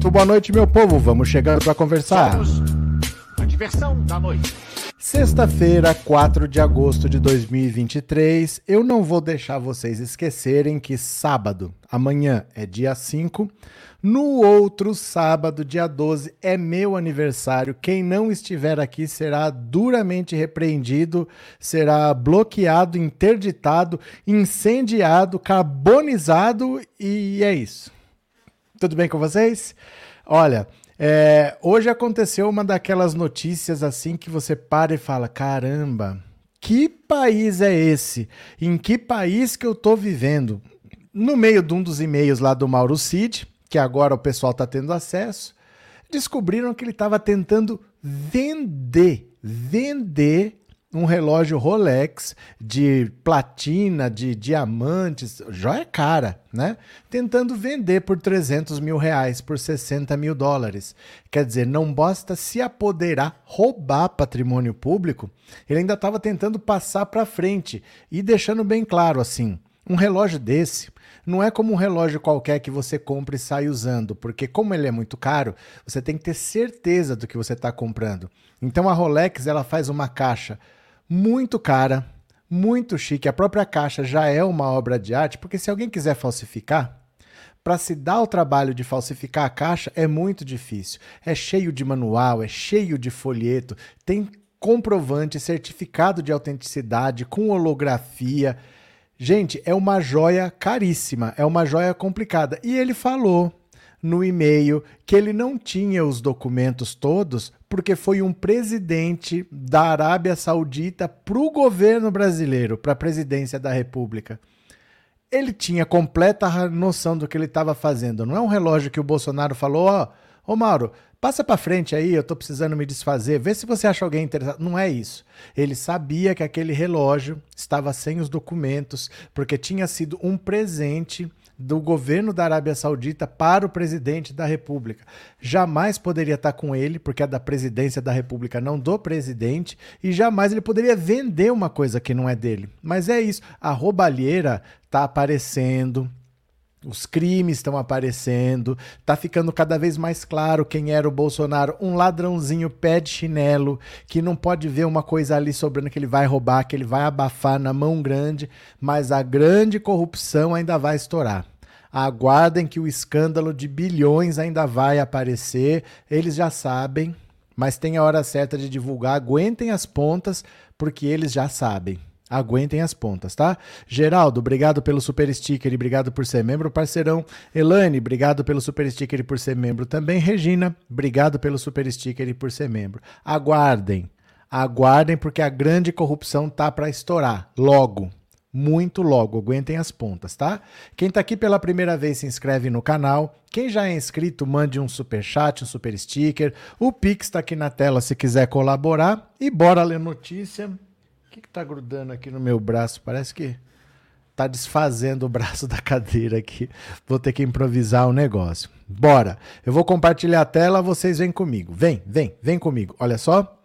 Muito boa noite, meu povo. Vamos chegando para conversar. Somos a diversão da noite. Sexta-feira, 4 de agosto de 2023. Eu não vou deixar vocês esquecerem que sábado, amanhã é dia 5. No outro sábado, dia 12, é meu aniversário. Quem não estiver aqui será duramente repreendido, será bloqueado, interditado, incendiado, carbonizado e é isso. Tudo bem com vocês? Olha, é, hoje aconteceu uma daquelas notícias assim que você para e fala: caramba, que país é esse? Em que país que eu tô vivendo? No meio de um dos e-mails lá do Mauro Cid, que agora o pessoal está tendo acesso, descobriram que ele estava tentando vender, vender um relógio Rolex de platina, de diamantes, joia cara, né? Tentando vender por 300 mil reais, por 60 mil dólares. Quer dizer, não basta se apoderar, roubar patrimônio público, ele ainda estava tentando passar para frente e deixando bem claro assim: um relógio desse não é como um relógio qualquer que você compra e sai usando, porque como ele é muito caro, você tem que ter certeza do que você está comprando. Então a Rolex ela faz uma caixa muito cara, muito chique. A própria caixa já é uma obra de arte, porque se alguém quiser falsificar, para se dar o trabalho de falsificar a caixa é muito difícil. É cheio de manual, é cheio de folheto, tem comprovante, certificado de autenticidade, com holografia. Gente, é uma joia caríssima, é uma joia complicada. E ele falou no e-mail que ele não tinha os documentos todos porque foi um presidente da Arábia Saudita para o governo brasileiro, para a presidência da República. Ele tinha completa noção do que ele estava fazendo. Não é um relógio que o Bolsonaro falou, ó, oh, ô Mauro, passa para frente aí, eu estou precisando me desfazer, vê se você acha alguém interessado. Não é isso. Ele sabia que aquele relógio estava sem os documentos, porque tinha sido um presente do governo da Arábia Saudita para o presidente da República. Jamais poderia estar com ele, porque é da presidência da República, não do presidente, e jamais ele poderia vender uma coisa que não é dele. Mas é isso, a roubalheira está aparecendo, os crimes estão aparecendo, tá ficando cada vez mais claro quem era o Bolsonaro, um ladrãozinho pé de chinelo, que não pode ver uma coisa ali sobrando que ele vai roubar, que ele vai abafar na mão grande, mas a grande corrupção ainda vai estourar. Aguardem que o escândalo de bilhões ainda vai aparecer, eles já sabem, mas tem a hora certa de divulgar, aguentem as pontas, porque eles já sabem. Aguentem as pontas, tá? Geraldo, obrigado pelo super sticker e obrigado por ser membro, parceirão. Elane, obrigado pelo super sticker e por ser membro também. Regina, obrigado pelo super sticker e por ser membro. Aguardem, aguardem porque a grande corrupção tá para estourar logo. Muito logo, aguentem as pontas, tá? Quem tá aqui pela primeira vez se inscreve no canal. Quem já é inscrito, mande um super chat, um super sticker. O Pix está aqui na tela se quiser colaborar. E bora ler notícia. O que, que tá grudando aqui no meu braço? Parece que tá desfazendo o braço da cadeira aqui. Vou ter que improvisar o um negócio. Bora. Eu vou compartilhar a tela, vocês vêm comigo. Vem, vem, vem comigo. Olha só.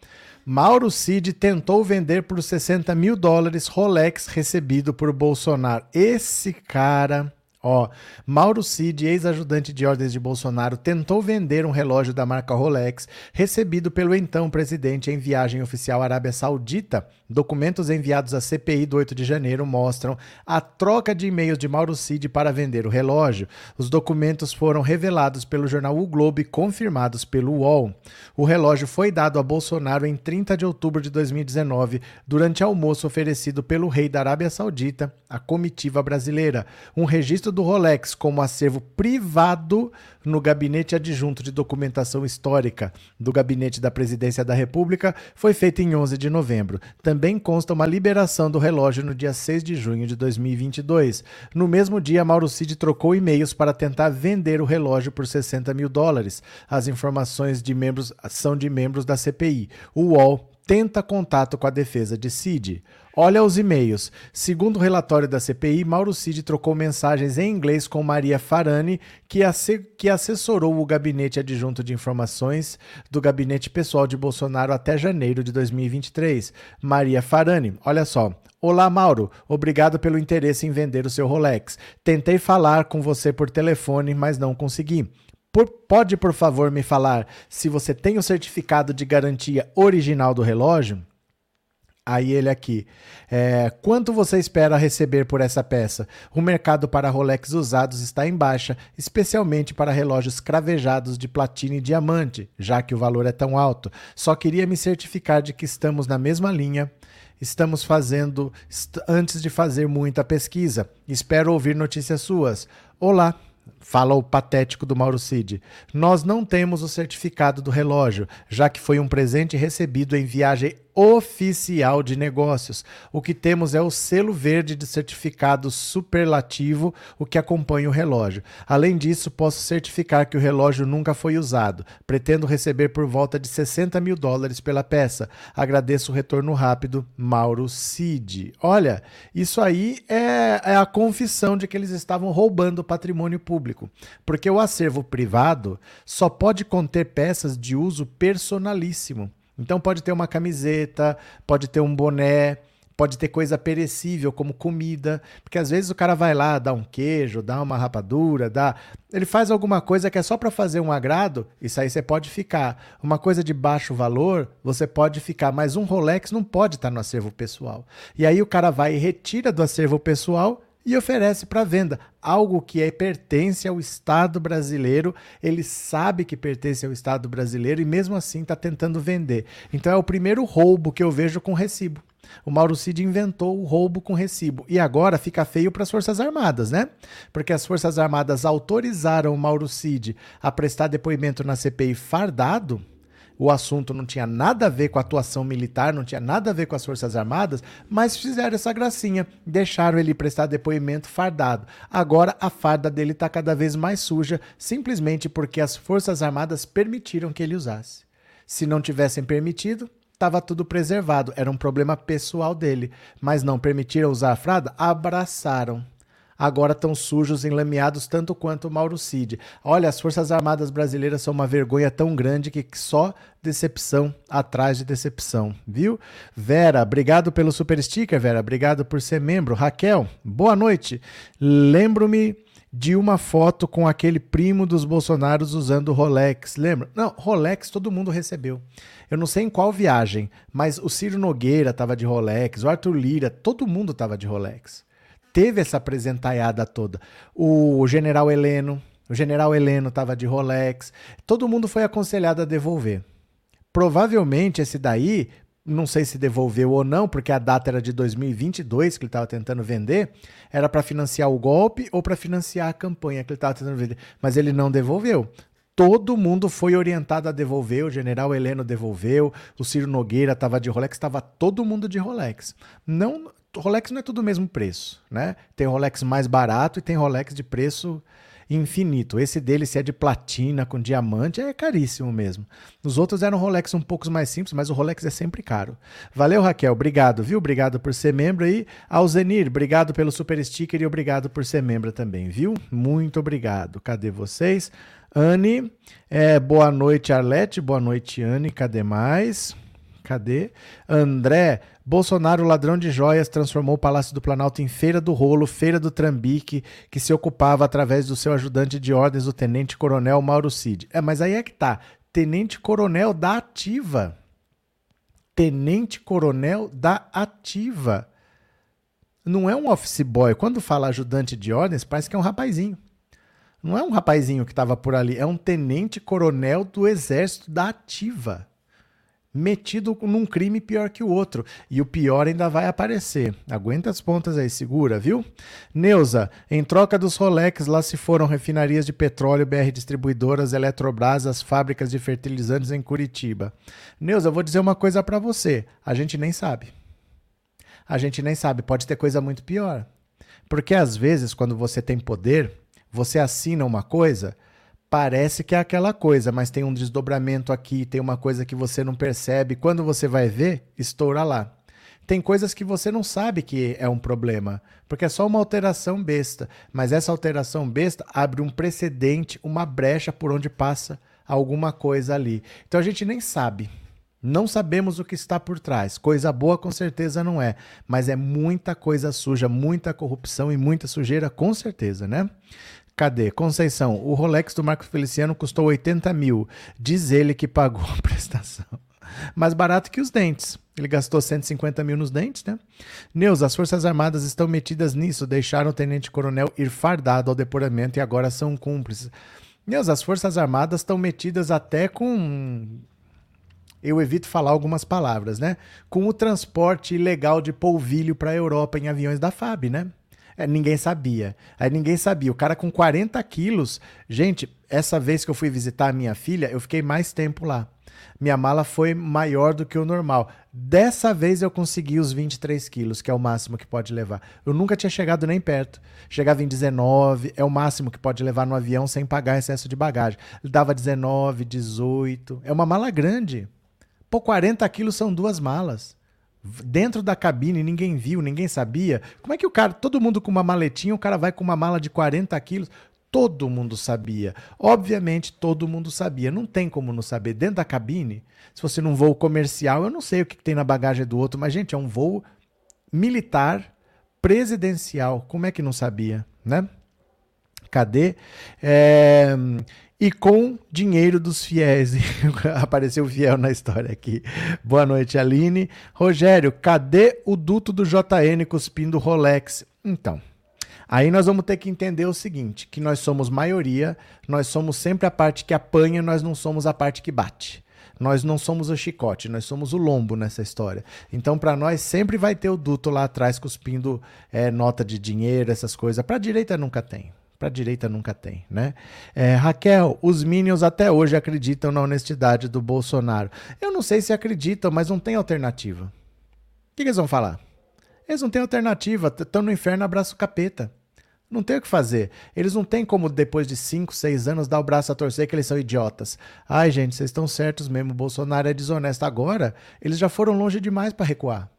Mauro Cid tentou vender por 60 mil dólares Rolex recebido por Bolsonaro. Esse cara Ó, Mauro Cid, ex-ajudante de ordens de Bolsonaro, tentou vender um relógio da marca Rolex, recebido pelo então presidente em viagem oficial à Arábia Saudita. Documentos enviados à CPI do 8 de janeiro mostram a troca de e-mails de Mauro Cid para vender o relógio. Os documentos foram revelados pelo jornal O Globo e confirmados pelo UOL. O relógio foi dado a Bolsonaro em 30 de outubro de 2019, durante almoço oferecido pelo rei da Arábia Saudita à comitiva brasileira. Um registro do Rolex como acervo privado no Gabinete Adjunto de Documentação Histórica do Gabinete da Presidência da República foi feito em 11 de novembro. Também consta uma liberação do relógio no dia 6 de junho de 2022. No mesmo dia, Mauro Cid trocou e-mails para tentar vender o relógio por 60 mil dólares. As informações de membros são de membros da CPI. O UOL tenta contato com a defesa de Cid. Olha os e-mails. Segundo o relatório da CPI, Mauro Cid trocou mensagens em inglês com Maria Farani, que, que assessorou o gabinete adjunto de informações do gabinete pessoal de Bolsonaro até janeiro de 2023. Maria Farani, olha só. Olá, Mauro. Obrigado pelo interesse em vender o seu Rolex. Tentei falar com você por telefone, mas não consegui. Por, pode, por favor, me falar se você tem o certificado de garantia original do relógio? Aí ele aqui. É, quanto você espera receber por essa peça? O mercado para Rolex usados está em baixa, especialmente para relógios cravejados de platina e diamante, já que o valor é tão alto. Só queria me certificar de que estamos na mesma linha. Estamos fazendo antes de fazer muita pesquisa. Espero ouvir notícias suas. Olá, Fala o patético do Mauro Cid. Nós não temos o certificado do relógio, já que foi um presente recebido em viagem oficial de negócios. O que temos é o selo verde de certificado superlativo, o que acompanha o relógio. Além disso, posso certificar que o relógio nunca foi usado. Pretendo receber por volta de 60 mil dólares pela peça. Agradeço o retorno rápido, Mauro Cid. Olha, isso aí é, é a confissão de que eles estavam roubando o patrimônio público, porque o acervo privado só pode conter peças de uso personalíssimo. Então pode ter uma camiseta, pode ter um boné, pode ter coisa perecível como comida, porque às vezes o cara vai lá, dá um queijo, dá uma rapadura, dá, ele faz alguma coisa que é só para fazer um agrado, isso aí você pode ficar. Uma coisa de baixo valor, você pode ficar, mas um Rolex não pode estar no acervo pessoal. E aí o cara vai e retira do acervo pessoal e oferece para venda algo que é, pertence ao Estado brasileiro. Ele sabe que pertence ao Estado brasileiro e mesmo assim está tentando vender. Então é o primeiro roubo que eu vejo com recibo. O Mauro Cid inventou o roubo com recibo. E agora fica feio para as Forças Armadas, né? Porque as Forças Armadas autorizaram o Mauro Cid a prestar depoimento na CPI fardado o assunto não tinha nada a ver com a atuação militar, não tinha nada a ver com as Forças Armadas, mas fizeram essa gracinha, deixaram ele prestar depoimento fardado. Agora a farda dele está cada vez mais suja, simplesmente porque as Forças Armadas permitiram que ele usasse. Se não tivessem permitido, estava tudo preservado, era um problema pessoal dele, mas não permitiram usar a farda, abraçaram agora estão sujos, enlameados tanto quanto o Mauro Cid. Olha, as Forças Armadas brasileiras são uma vergonha tão grande que só decepção atrás de decepção, viu? Vera, obrigado pelo super sticker, Vera, obrigado por ser membro. Raquel, boa noite. Lembro-me de uma foto com aquele primo dos Bolsonaros usando Rolex. Lembra? Não, Rolex todo mundo recebeu. Eu não sei em qual viagem, mas o Ciro Nogueira estava de Rolex, o Arthur Lira, todo mundo estava de Rolex teve essa apresentaiada toda. O general Heleno, o general Heleno estava de Rolex, todo mundo foi aconselhado a devolver. Provavelmente esse daí, não sei se devolveu ou não, porque a data era de 2022 que ele estava tentando vender, era para financiar o golpe ou para financiar a campanha que ele estava tentando vender, mas ele não devolveu. Todo mundo foi orientado a devolver, o general Heleno devolveu, o Ciro Nogueira estava de Rolex, estava todo mundo de Rolex. Não, Rolex não é tudo o mesmo preço, né? Tem Rolex mais barato e tem Rolex de preço infinito. Esse dele, se é de platina com diamante, é caríssimo mesmo. Os outros eram Rolex um pouco mais simples, mas o Rolex é sempre caro. Valeu, Raquel. Obrigado, viu? Obrigado por ser membro aí. Alzenir, obrigado pelo super sticker e obrigado por ser membro também, viu? Muito obrigado. Cadê vocês? Anne, é, boa noite, Arlete. Boa noite, Anne. Cadê mais? Cadê? André, Bolsonaro, ladrão de joias, transformou o Palácio do Planalto em Feira do Rolo, Feira do Trambique, que se ocupava através do seu ajudante de ordens, o Tenente Coronel Mauro Cid. É, mas aí é que tá. Tenente Coronel da Ativa. Tenente Coronel da Ativa. Não é um office boy. Quando fala ajudante de ordens, parece que é um rapazinho. Não é um rapazinho que estava por ali, é um tenente coronel do Exército da Ativa metido num crime pior que o outro. E o pior ainda vai aparecer. Aguenta as pontas aí, segura, viu? Neuza, em troca dos Rolex, lá se foram refinarias de petróleo, BR Distribuidoras, Eletrobras, as fábricas de fertilizantes em Curitiba. Neuza, eu vou dizer uma coisa para você. A gente nem sabe. A gente nem sabe. Pode ter coisa muito pior. Porque às vezes, quando você tem poder, você assina uma coisa parece que é aquela coisa, mas tem um desdobramento aqui, tem uma coisa que você não percebe. Quando você vai ver, estoura lá. Tem coisas que você não sabe que é um problema, porque é só uma alteração besta. Mas essa alteração besta abre um precedente, uma brecha por onde passa alguma coisa ali. Então a gente nem sabe. Não sabemos o que está por trás. Coisa boa com certeza não é, mas é muita coisa suja, muita corrupção e muita sujeira com certeza, né? Cadê? Conceição, o Rolex do Marcos Feliciano custou 80 mil. Diz ele que pagou a prestação. Mais barato que os dentes. Ele gastou 150 mil nos dentes, né? Neus, as Forças Armadas estão metidas nisso. Deixaram o tenente-coronel ir fardado ao deporamento e agora são cúmplices. Neus, as Forças Armadas estão metidas até com. Eu evito falar algumas palavras, né? Com o transporte ilegal de polvilho para a Europa em aviões da FAB, né? É, ninguém sabia. Aí ninguém sabia. O cara com 40 quilos. Gente, essa vez que eu fui visitar a minha filha, eu fiquei mais tempo lá minha mala foi maior do que o normal. Dessa vez eu consegui os 23 quilos, que é o máximo que pode levar. Eu nunca tinha chegado nem perto. Chegava em 19, é o máximo que pode levar no avião sem pagar excesso de bagagem. Dava 19, 18. É uma mala grande. Pô, 40 quilos são duas malas. Dentro da cabine, ninguém viu, ninguém sabia. Como é que o cara, todo mundo com uma maletinha, o cara vai com uma mala de 40 quilos? todo mundo sabia. Obviamente, todo mundo sabia. Não tem como não saber. Dentro da cabine, se fosse num voo comercial, eu não sei o que tem na bagagem do outro, mas, gente, é um voo militar, presidencial. Como é que não sabia, né? Cadê? É... E com dinheiro dos fiéis. Apareceu fiel na história aqui. Boa noite, Aline. Rogério, cadê o duto do JN cuspindo Rolex? Então, Aí nós vamos ter que entender o seguinte, que nós somos maioria, nós somos sempre a parte que apanha, nós não somos a parte que bate. Nós não somos o chicote, nós somos o lombo nessa história. Então, para nós, sempre vai ter o duto lá atrás cuspindo é, nota de dinheiro, essas coisas. Para a direita nunca tem. Para a direita nunca tem, né? É, Raquel, os Minions até hoje acreditam na honestidade do Bolsonaro. Eu não sei se acreditam, mas não tem alternativa. O que, que eles vão falar? Eles não têm alternativa, estão no inferno, abraço capeta. Não tem o que fazer. Eles não têm como, depois de 5, 6 anos, dar o braço a torcer que eles são idiotas. Ai, gente, vocês estão certos mesmo. O Bolsonaro é desonesto. Agora, eles já foram longe demais para recuar.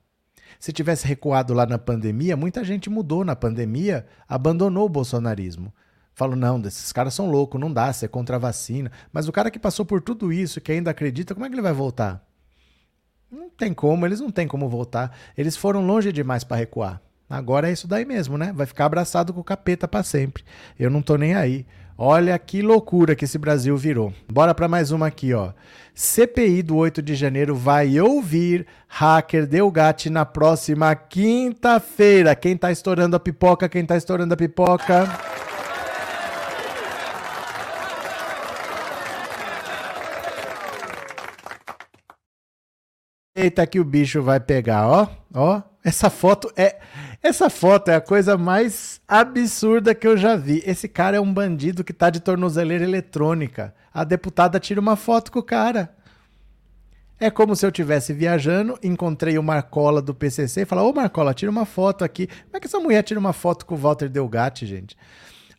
Se tivesse recuado lá na pandemia, muita gente mudou na pandemia, abandonou o bolsonarismo. Falou, não, esses caras são loucos, não dá, ser contra a vacina. Mas o cara que passou por tudo isso, que ainda acredita, como é que ele vai voltar? Não tem como, eles não têm como voltar. Eles foram longe demais para recuar. Agora é isso daí mesmo, né? Vai ficar abraçado com o capeta para sempre. Eu não tô nem aí. Olha que loucura que esse Brasil virou. Bora para mais uma aqui, ó. CPI do 8 de janeiro vai ouvir hacker Delgatti na próxima quinta-feira. Quem tá estourando a pipoca? Quem tá estourando a pipoca? Eita que o bicho vai pegar, ó, ó. Essa foto é essa foto é a coisa mais absurda que eu já vi. Esse cara é um bandido que tá de tornozeleira eletrônica. A deputada tira uma foto com o cara. É como se eu estivesse viajando, encontrei o Marcola do PCC e falar: Ô Marcola, tira uma foto aqui. Como é que essa mulher tira uma foto com o Walter Delgatti, gente?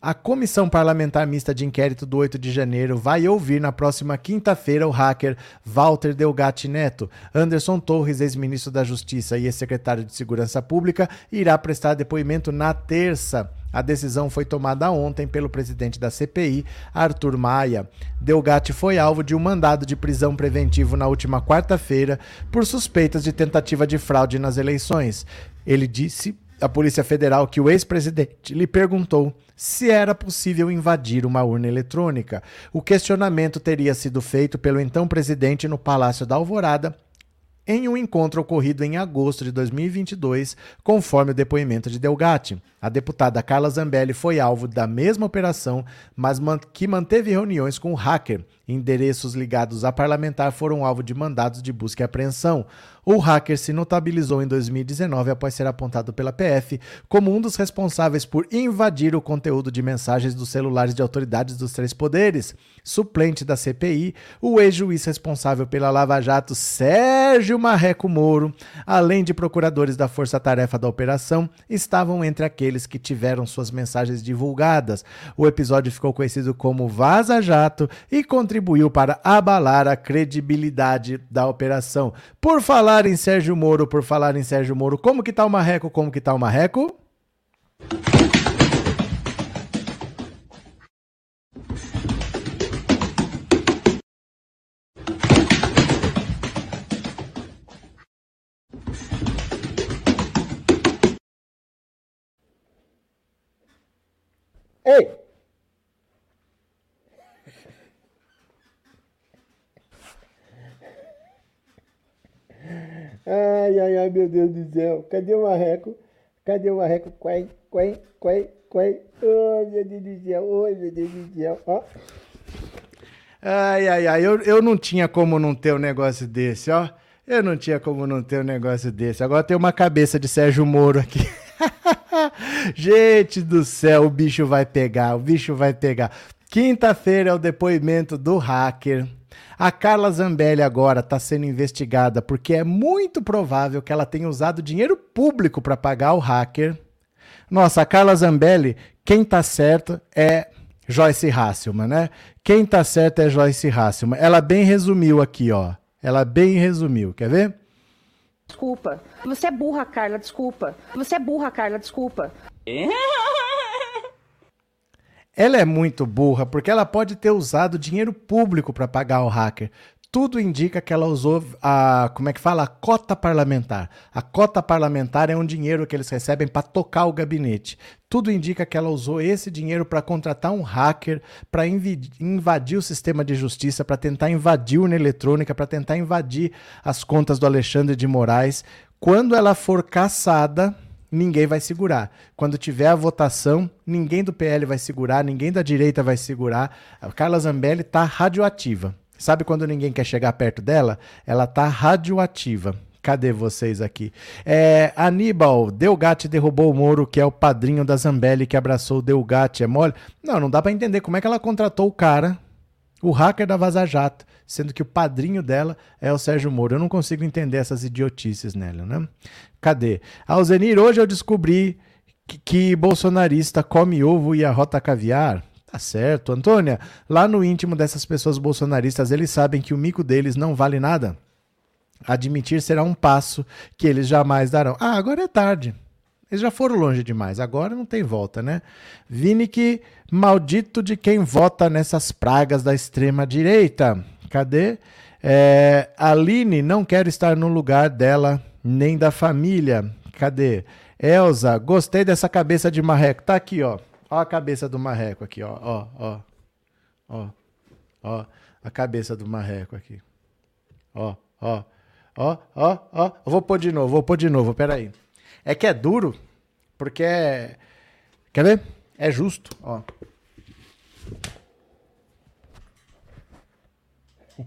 A Comissão Parlamentar Mista de Inquérito do 8 de janeiro vai ouvir na próxima quinta-feira o hacker Walter Delgatti Neto. Anderson Torres, ex-ministro da Justiça e ex-secretário de Segurança Pública, irá prestar depoimento na terça. A decisão foi tomada ontem pelo presidente da CPI, Arthur Maia. Delgatti foi alvo de um mandado de prisão preventivo na última quarta-feira por suspeitas de tentativa de fraude nas eleições. Ele disse à Polícia Federal que o ex-presidente lhe perguntou se era possível invadir uma urna eletrônica. O questionamento teria sido feito pelo então presidente no Palácio da Alvorada em um encontro ocorrido em agosto de 2022, conforme o depoimento de Delgatti. A deputada Carla Zambelli foi alvo da mesma operação, mas que manteve reuniões com o hacker. Endereços ligados a parlamentar foram alvo de mandados de busca e apreensão. O hacker se notabilizou em 2019 após ser apontado pela PF como um dos responsáveis por invadir o conteúdo de mensagens dos celulares de autoridades dos três poderes. Suplente da CPI, o ex-juiz responsável pela Lava Jato, Sérgio Sérgio Marreco Moro, além de procuradores da Força Tarefa da Operação, estavam entre aqueles que tiveram suas mensagens divulgadas. O episódio ficou conhecido como Vaza Jato e contribuiu para abalar a credibilidade da operação. Por falar em Sérgio Moro, por falar em Sérgio Moro, como que tá o Marreco? Como que tá o Marreco? Ei! Ai, ai, ai, meu Deus do céu. Cadê o marreco? Cadê o marreco? Quém, quém, quém, quém. Ai, meu Deus do céu. Meu Deus do céu. Ó. Ai, ai, ai, eu, eu não tinha como não ter um negócio desse, ó. Eu não tinha como não ter um negócio desse. Agora tem uma cabeça de Sérgio Moro aqui. Gente do céu, o bicho vai pegar, o bicho vai pegar. Quinta-feira é o depoimento do hacker. A Carla Zambelli agora está sendo investigada porque é muito provável que ela tenha usado dinheiro público para pagar o hacker. Nossa, a Carla Zambelli, quem tá certo é Joyce Hasselman, né? Quem tá certo é Joyce Hasselman. Ela bem resumiu aqui, ó. Ela bem resumiu. Quer ver? Desculpa. Você é burra, Carla, desculpa. Você é burra, Carla, desculpa. Ela é muito burra porque ela pode ter usado dinheiro público para pagar o hacker. Tudo indica que ela usou a, como é que fala, a cota parlamentar. A cota parlamentar é um dinheiro que eles recebem para tocar o gabinete. Tudo indica que ela usou esse dinheiro para contratar um hacker, para invadir o sistema de justiça, para tentar invadir a urna eletrônica, para tentar invadir as contas do Alexandre de Moraes. Quando ela for caçada, ninguém vai segurar. Quando tiver a votação, ninguém do PL vai segurar, ninguém da direita vai segurar. A Carla Zambelli está radioativa. Sabe quando ninguém quer chegar perto dela? Ela tá radioativa. Cadê vocês aqui? É, Aníbal, Delgatti derrubou o Moro, que é o padrinho da Zambelli que abraçou o Delgatti. É mole? Não, não dá para entender como é que ela contratou o cara, o hacker da Vaza Jato, sendo que o padrinho dela é o Sérgio Moro. Eu não consigo entender essas idiotices nela, né? Cadê? Alzenir, hoje eu descobri que, que bolsonarista come ovo e arrota caviar. Tá certo. Antônia, lá no íntimo dessas pessoas bolsonaristas, eles sabem que o mico deles não vale nada. Admitir será um passo que eles jamais darão. Ah, agora é tarde. Eles já foram longe demais. Agora não tem volta, né? Vini que maldito de quem vota nessas pragas da extrema direita. Cadê? É, Aline não quer estar no lugar dela nem da família. Cadê? Elza, gostei dessa cabeça de marreco. Tá aqui, ó. Ó a cabeça do marreco aqui, ó, ó, ó. Ó, ó, a cabeça do marreco aqui. Ó, ó, ó, ó, ó. Vou pôr de novo, vou pôr de novo, peraí. É que é duro, porque é... Quer ver? É justo, ó.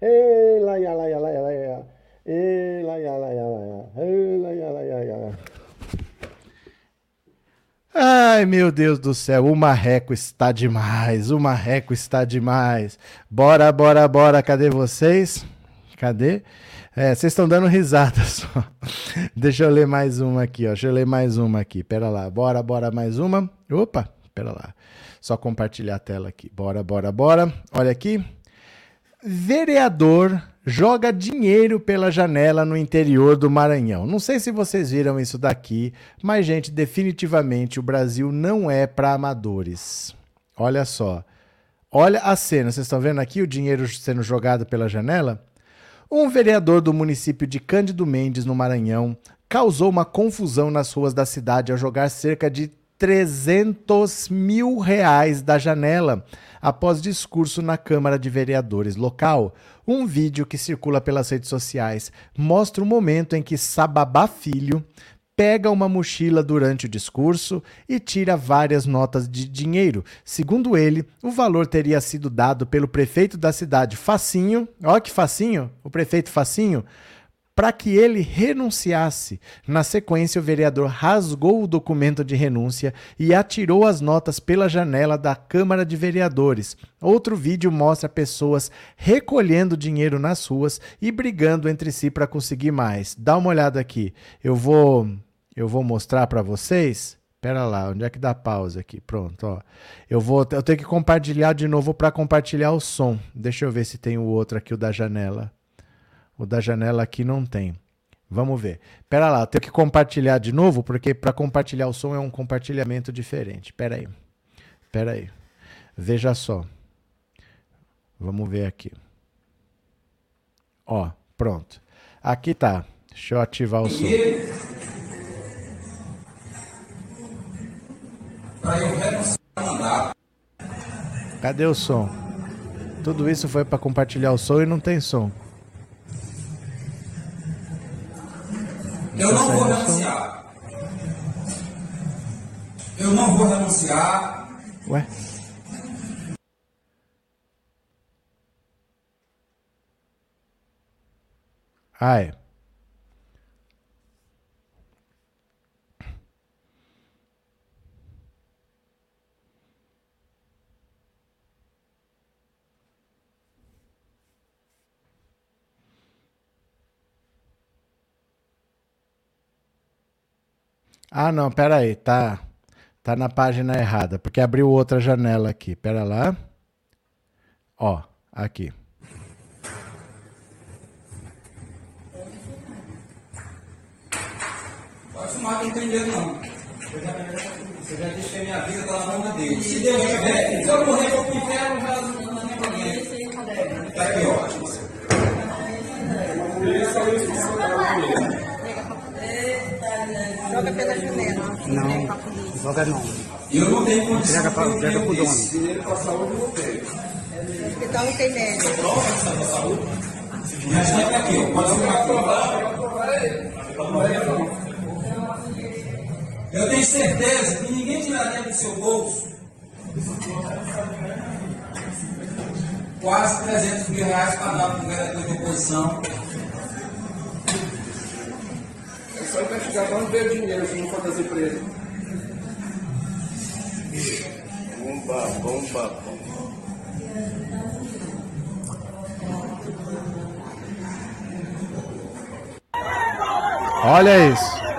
Ei, lá, lá, lá, lá, lá, lá. Ai, meu Deus do céu, o marreco está demais, o marreco está demais. Bora, bora, bora, cadê vocês? Cadê? É, vocês estão dando risada só. Deixa eu ler mais uma aqui, ó. Deixa eu ler mais uma aqui. Pera lá. Bora, bora, mais uma. Opa, pera lá. Só compartilhar a tela aqui. Bora, bora, bora. Olha aqui. Vereador joga dinheiro pela janela no interior do Maranhão. Não sei se vocês viram isso daqui, mas, gente, definitivamente o Brasil não é para amadores. Olha só. Olha a cena. Vocês estão vendo aqui o dinheiro sendo jogado pela janela? Um vereador do município de Cândido Mendes, no Maranhão, causou uma confusão nas ruas da cidade ao jogar cerca de 300 mil reais da janela após discurso na Câmara de Vereadores local. Um vídeo que circula pelas redes sociais mostra o momento em que Sababá Filho pega uma mochila durante o discurso e tira várias notas de dinheiro. Segundo ele, o valor teria sido dado pelo prefeito da cidade, Facinho, ó que Facinho, o prefeito Facinho, para que ele renunciasse. Na sequência, o vereador rasgou o documento de renúncia e atirou as notas pela janela da Câmara de Vereadores. Outro vídeo mostra pessoas recolhendo dinheiro nas ruas e brigando entre si para conseguir mais. Dá uma olhada aqui. Eu vou eu vou mostrar para vocês. Pera lá, onde é que dá pausa aqui? Pronto, ó. Eu vou eu tenho que compartilhar de novo para compartilhar o som. Deixa eu ver se tem o outro aqui o da janela. O da janela aqui não tem. Vamos ver. Pera lá, tenho que compartilhar de novo, porque para compartilhar o som é um compartilhamento diferente. Pera aí. Pera aí. Veja só. Vamos ver aqui. Ó, pronto. Aqui tá. Deixa eu ativar o som. Cadê o som? Tudo isso foi para compartilhar o som e não tem som. Eu não vou renunciar. Eu não vou renunciar. Ué? Ah, é. Ah, não, pera aí, tá, tá na página errada, porque abriu outra janela aqui. Pera lá. Ó, aqui. Pode fumar que não tem medo, não. Você já disse que a minha vida tá na mão dele. Se Deus quiser, se eu morrer, eu vou pro inferno, já não tem problema. Tá aqui, ó. Joga pela janela. Não, joga não. E eu não tenho condição pra- de entrega pro dono. isso. O hospital não tem médico. O restante tá aqui, ó. Pode fumar aqui. Eu tenho certeza que ninguém tiraria do seu bolso quase 300 mil reais para dar para o vereador de oposição. É só investigar para não ver dinheiro se não for das empresas. Bomba, bomba, bomba. Olha isso.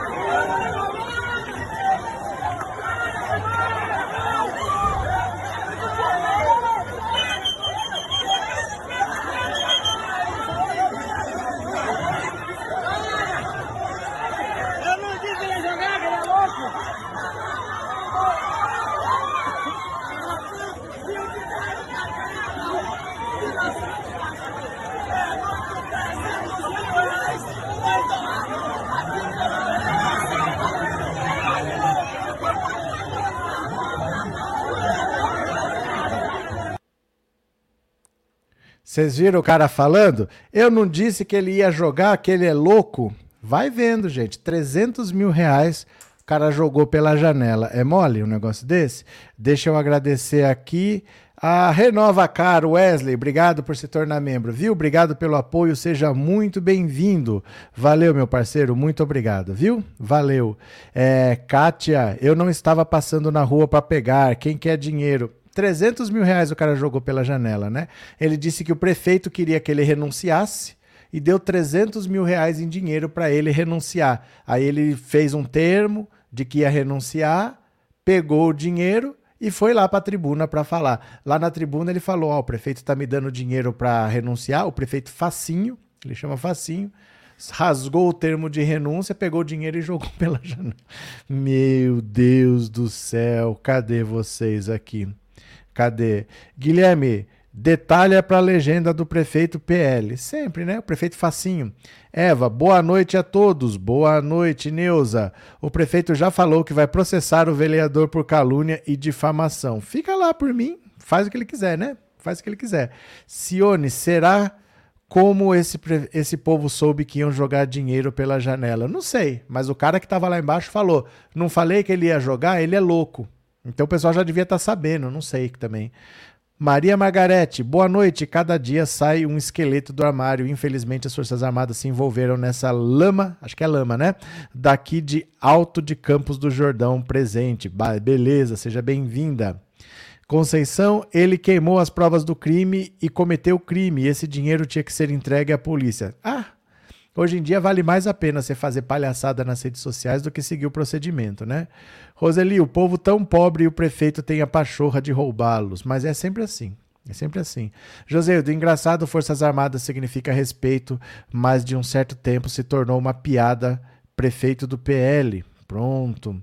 Vocês viram o cara falando? Eu não disse que ele ia jogar, que ele é louco. Vai vendo, gente. 300 mil reais o cara jogou pela janela. É mole um negócio desse? Deixa eu agradecer aqui a Renova Caro Wesley. Obrigado por se tornar membro, viu? Obrigado pelo apoio. Seja muito bem-vindo. Valeu, meu parceiro. Muito obrigado, viu? Valeu. É, Kátia, eu não estava passando na rua para pegar. Quem quer dinheiro? 300 mil reais o cara jogou pela janela, né? Ele disse que o prefeito queria que ele renunciasse e deu 300 mil reais em dinheiro para ele renunciar. Aí ele fez um termo de que ia renunciar, pegou o dinheiro e foi lá para a tribuna para falar. Lá na tribuna ele falou: Ó, o prefeito está me dando dinheiro para renunciar. O prefeito Facinho, ele chama Facinho, rasgou o termo de renúncia, pegou o dinheiro e jogou pela janela. Meu Deus do céu, cadê vocês aqui? Cadê? Guilherme, detalha para a legenda do prefeito PL. Sempre, né? O prefeito Facinho. Eva, boa noite a todos. Boa noite, Neuza. O prefeito já falou que vai processar o vereador por calúnia e difamação. Fica lá por mim, faz o que ele quiser, né? Faz o que ele quiser. Cione, será como esse, esse povo soube que iam jogar dinheiro pela janela? Não sei, mas o cara que estava lá embaixo falou: não falei que ele ia jogar, ele é louco. Então o pessoal já devia estar sabendo, não sei também. Maria Margarete, boa noite. Cada dia sai um esqueleto do armário. Infelizmente, as Forças Armadas se envolveram nessa lama, acho que é lama, né? Daqui de Alto de Campos do Jordão, presente. Beleza, seja bem-vinda. Conceição, ele queimou as provas do crime e cometeu o crime. Esse dinheiro tinha que ser entregue à polícia. Ah, hoje em dia vale mais a pena você fazer palhaçada nas redes sociais do que seguir o procedimento, né? Roseli, o povo tão pobre e o prefeito tem a pachorra de roubá-los. Mas é sempre assim. É sempre assim. José, do engraçado, Forças Armadas significa respeito, mas de um certo tempo se tornou uma piada. Prefeito do PL. Pronto.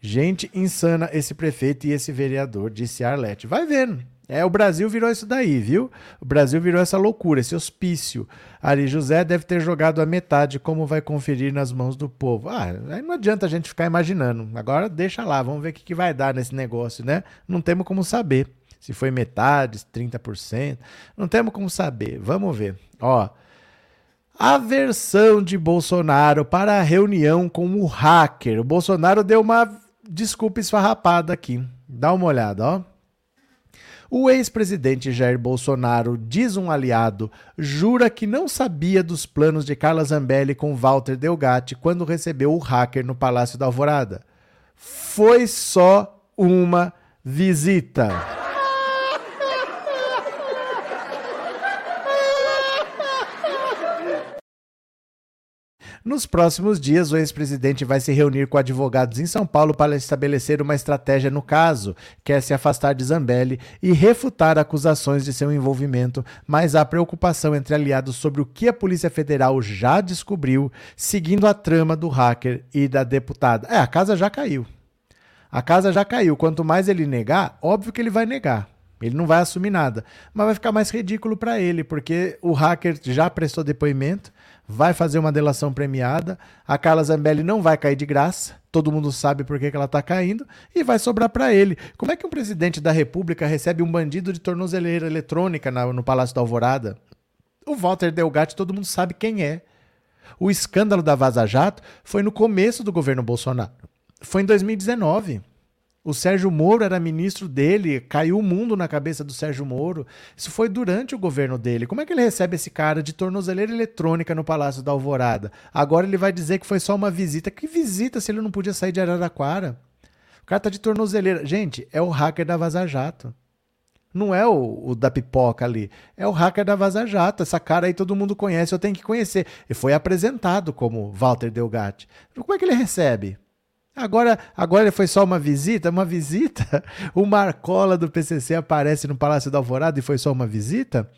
Gente insana esse prefeito e esse vereador, disse Arlete. Vai vendo. É, o Brasil virou isso daí, viu? O Brasil virou essa loucura, esse hospício. Ari José deve ter jogado a metade, como vai conferir nas mãos do povo. Ah, aí não adianta a gente ficar imaginando. Agora deixa lá, vamos ver o que, que vai dar nesse negócio, né? Não temos como saber se foi metade, 30%. Não temos como saber. Vamos ver. Ó, a versão de Bolsonaro para a reunião com o hacker. O Bolsonaro deu uma desculpa esfarrapada aqui. Dá uma olhada, ó. O ex-presidente Jair Bolsonaro, diz um aliado, jura que não sabia dos planos de Carla Zambelli com Walter Delgatti quando recebeu o hacker no Palácio da Alvorada. Foi só uma visita. Nos próximos dias, o ex-presidente vai se reunir com advogados em São Paulo para estabelecer uma estratégia no caso. Quer se afastar de Zambelli e refutar acusações de seu envolvimento, mas há preocupação entre aliados sobre o que a Polícia Federal já descobriu, seguindo a trama do hacker e da deputada. É, a casa já caiu. A casa já caiu. Quanto mais ele negar, óbvio que ele vai negar. Ele não vai assumir nada. Mas vai ficar mais ridículo para ele, porque o hacker já prestou depoimento, vai fazer uma delação premiada, a Carla Zambelli não vai cair de graça, todo mundo sabe por que, ela está caindo, e vai sobrar para ele. Como é que um presidente da República recebe um bandido de tornozeleira eletrônica na- no Palácio da Alvorada? O Walter Delgatti, todo mundo sabe quem é. O escândalo da Vaza Jato foi no começo do governo Bolsonaro. Foi em 2019. O Sérgio Moro era ministro dele, caiu o mundo na cabeça do Sérgio Moro. Isso foi durante o governo dele. Como é que ele recebe esse cara de tornozeleira eletrônica no Palácio da Alvorada? Agora ele vai dizer que foi só uma visita. Que visita se ele não podia sair de Araraquara? O cara tá de tornozeleira. Gente, é o hacker da Vaza Jato. Não é o, o da pipoca ali. É o hacker da Vaza Jato. Essa cara aí todo mundo conhece, eu tenho que conhecer. E foi apresentado como Walter Delgatti. Como é que ele recebe? Agora, agora foi só uma visita? Uma visita? O Marcola do PCC aparece no Palácio da Alvorada e foi só uma visita?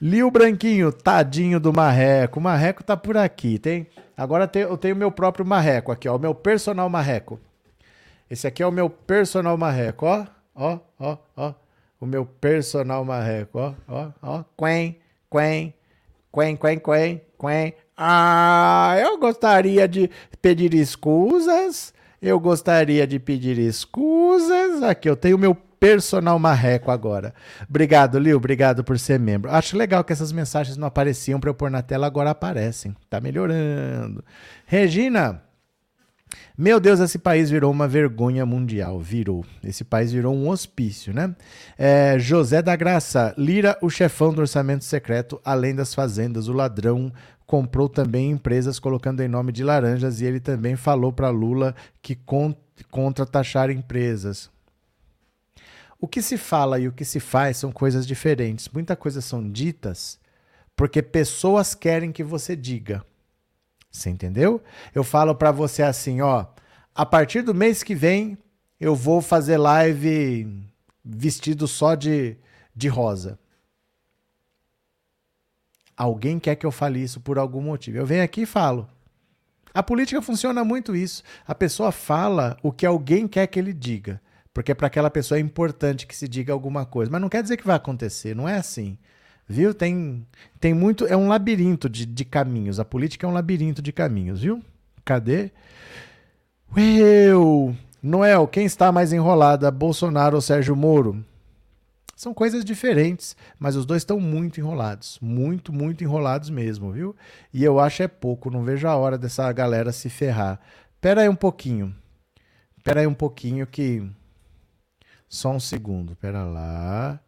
Lio Branquinho, tadinho do Marreco. O Marreco tá por aqui. Tem, agora eu tenho meu próprio Marreco aqui, ó. O meu personal Marreco. Esse aqui é o meu personal Marreco, ó. Ó, ó, ó. O meu personal Marreco, ó, ó, ó. Quen, quen, quen, quen, quen, quen. Ah, eu gostaria de pedir escusas. Eu gostaria de pedir escusas. Aqui, eu tenho meu personal marreco agora. Obrigado, Lil. Obrigado por ser membro. Acho legal que essas mensagens não apareciam para eu pôr na tela, agora aparecem. Tá melhorando. Regina, meu Deus, esse país virou uma vergonha mundial. Virou. Esse país virou um hospício, né? É, José da Graça, Lira, o chefão do orçamento secreto, além das fazendas, o ladrão comprou também empresas colocando em nome de laranjas e ele também falou para Lula que con contra taxar empresas. O que se fala e o que se faz são coisas diferentes. Muitas coisas são ditas porque pessoas querem que você diga. Você entendeu? Eu falo para você assim, ó, a partir do mês que vem eu vou fazer live vestido só de, de rosa. Alguém quer que eu fale isso por algum motivo. Eu venho aqui e falo. A política funciona muito isso. A pessoa fala o que alguém quer que ele diga. Porque para aquela pessoa é importante que se diga alguma coisa. Mas não quer dizer que vai acontecer, não é assim. Viu? Tem, tem muito. É um labirinto de, de caminhos. A política é um labirinto de caminhos, viu? Cadê? Eu! Noel, quem está mais enrolada, Bolsonaro ou Sérgio Moro? São coisas diferentes, mas os dois estão muito enrolados. Muito, muito enrolados mesmo, viu? E eu acho é pouco, não vejo a hora dessa galera se ferrar. Pera aí um pouquinho. Pera aí um pouquinho que. Só um segundo, pera lá.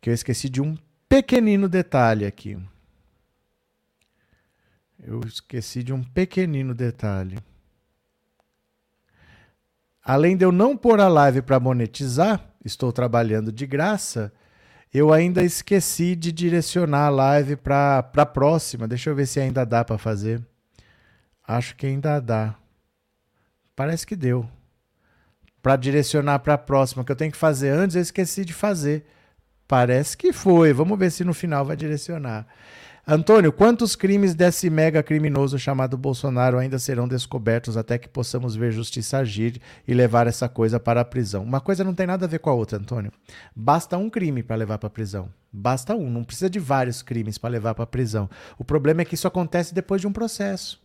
que eu esqueci de um pequenino detalhe aqui. Eu esqueci de um pequenino detalhe. Além de eu não pôr a live para monetizar, estou trabalhando de graça, eu ainda esqueci de direcionar a live para a próxima. Deixa eu ver se ainda dá para fazer. Acho que ainda dá. Parece que deu. Para direcionar para a próxima, que eu tenho que fazer antes, eu esqueci de fazer. Parece que foi. Vamos ver se no final vai direcionar. Antônio, quantos crimes desse mega criminoso chamado Bolsonaro ainda serão descobertos até que possamos ver justiça agir e levar essa coisa para a prisão? Uma coisa não tem nada a ver com a outra, Antônio. Basta um crime para levar para a prisão. Basta um, não precisa de vários crimes para levar para a prisão. O problema é que isso acontece depois de um processo.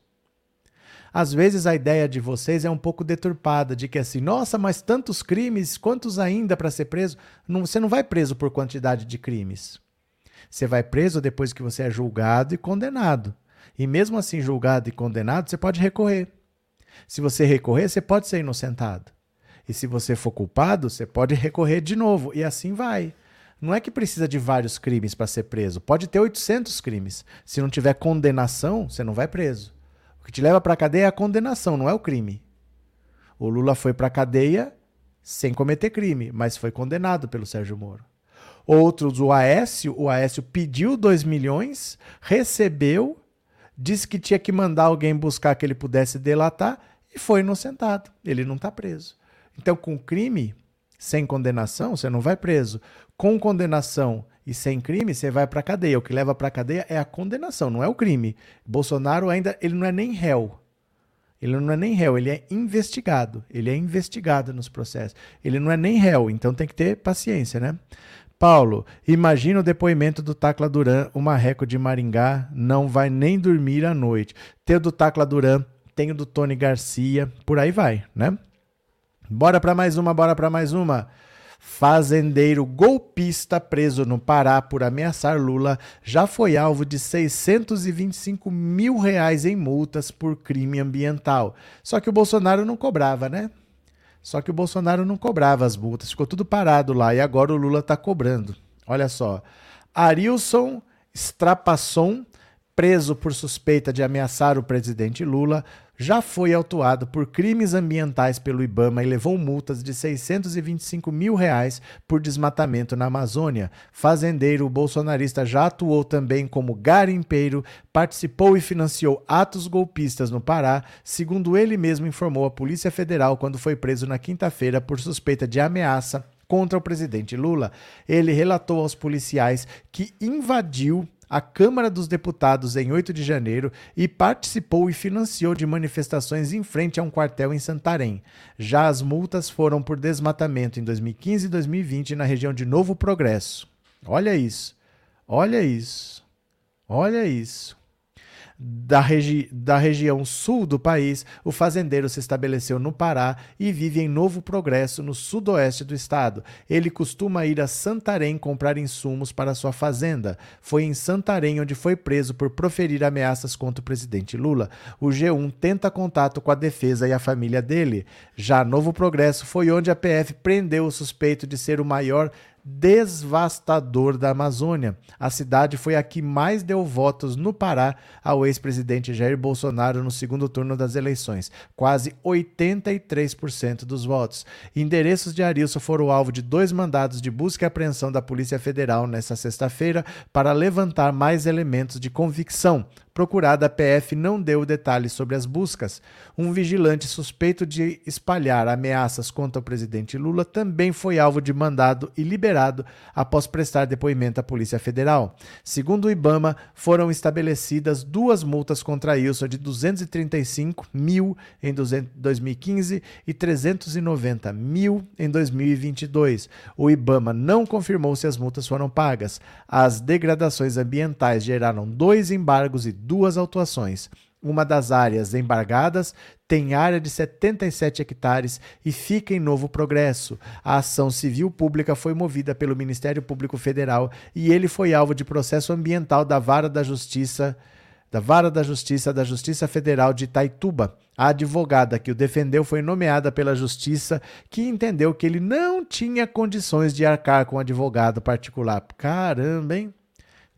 Às vezes a ideia de vocês é um pouco deturpada, de que assim, nossa, mas tantos crimes, quantos ainda para ser preso? Não, você não vai preso por quantidade de crimes. Você vai preso depois que você é julgado e condenado. E mesmo assim, julgado e condenado, você pode recorrer. Se você recorrer, você pode ser inocentado. E se você for culpado, você pode recorrer de novo. E assim vai. Não é que precisa de vários crimes para ser preso. Pode ter 800 crimes. Se não tiver condenação, você não vai preso. O que te leva para a cadeia é a condenação, não é o crime. O Lula foi para a cadeia sem cometer crime, mas foi condenado pelo Sérgio Moro. Outros, o Aécio, o Aécio pediu 2 milhões, recebeu, disse que tinha que mandar alguém buscar que ele pudesse delatar e foi inocentado. Ele não está preso. Então, com crime, sem condenação, você não vai preso. Com condenação e sem crime, você vai para cadeia. O que leva para cadeia é a condenação, não é o crime. Bolsonaro ainda ele não é nem réu. Ele não é nem réu, ele é investigado. Ele é investigado nos processos. Ele não é nem réu, então tem que ter paciência, né? Paulo, imagina o depoimento do Tacla Duran, o marreco de Maringá, não vai nem dormir à noite. Tem o do Tacla Duran, tem o do Tony Garcia, por aí vai, né? Bora para mais uma, bora para mais uma. Fazendeiro golpista preso no Pará por ameaçar Lula já foi alvo de 625 mil reais em multas por crime ambiental. Só que o Bolsonaro não cobrava, né? Só que o Bolsonaro não cobrava as multas, ficou tudo parado lá e agora o Lula está cobrando. Olha só. Arilson Strapasson, preso por suspeita de ameaçar o presidente Lula, já foi autuado por crimes ambientais pelo Ibama e levou multas de 625 mil reais por desmatamento na Amazônia. Fazendeiro bolsonarista já atuou também como garimpeiro, participou e financiou atos golpistas no Pará, segundo ele mesmo informou a Polícia Federal quando foi preso na quinta-feira por suspeita de ameaça contra o presidente Lula. Ele relatou aos policiais que invadiu a Câmara dos Deputados em 8 de janeiro e participou e financiou de manifestações em frente a um quartel em Santarém. Já as multas foram por desmatamento em 2015 e 2020 na região de Novo Progresso. Olha isso. Olha isso. Olha isso da, regi da região sul do país, o fazendeiro se estabeleceu no Pará e vive em Novo Progresso, no sudoeste do estado. Ele costuma ir a Santarém comprar insumos para sua fazenda. Foi em Santarém onde foi preso por proferir ameaças contra o presidente Lula. O G1 tenta contato com a defesa e a família dele. Já Novo Progresso foi onde a PF prendeu o suspeito de ser o maior devastador da Amazônia. A cidade foi a que mais deu votos no Pará ao ex-presidente Jair Bolsonaro no segundo turno das eleições, quase 83% dos votos. Endereços de Arilson foram alvo de dois mandados de busca e apreensão da Polícia Federal nesta sexta-feira para levantar mais elementos de convicção. Procurada, a PF não deu detalhes sobre as buscas. Um vigilante suspeito de espalhar ameaças contra o presidente Lula também foi alvo de mandado e liberado após prestar depoimento à Polícia Federal. Segundo o Ibama, foram estabelecidas duas multas contra Wilson de 235 mil em 2015 e 390 mil em 2022. O Ibama não confirmou se as multas foram pagas. As degradações ambientais geraram dois embargos e duas autuações. Uma das áreas embargadas tem área de 77 hectares e fica em Novo Progresso. A ação civil pública foi movida pelo Ministério Público Federal e ele foi alvo de processo ambiental da Vara da Justiça da Vara da Justiça da Justiça Federal de Itaituba. A advogada que o defendeu foi nomeada pela Justiça, que entendeu que ele não tinha condições de arcar com advogado particular. Caramba, hein?